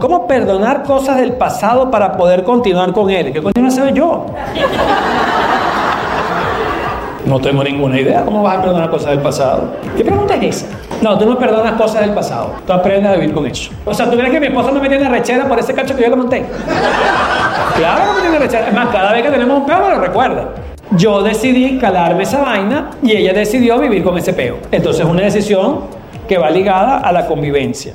¿Cómo perdonar cosas del pasado para poder continuar con él? ¿Qué coño saber yo? No tengo ninguna idea. ¿Cómo vas a perdonar cosas del pasado? ¿Qué pregunta es esa? No, tú no perdonas cosas del pasado. Tú aprendes a vivir con eso. O sea, ¿tú crees que mi esposa no me tiene rechera por ese cacho que yo le monté? Claro que me tiene rechera. Es más, cada vez que tenemos un peo me lo recuerda. Yo decidí calarme esa vaina y ella decidió vivir con ese peo. Entonces es una decisión que va ligada a la convivencia.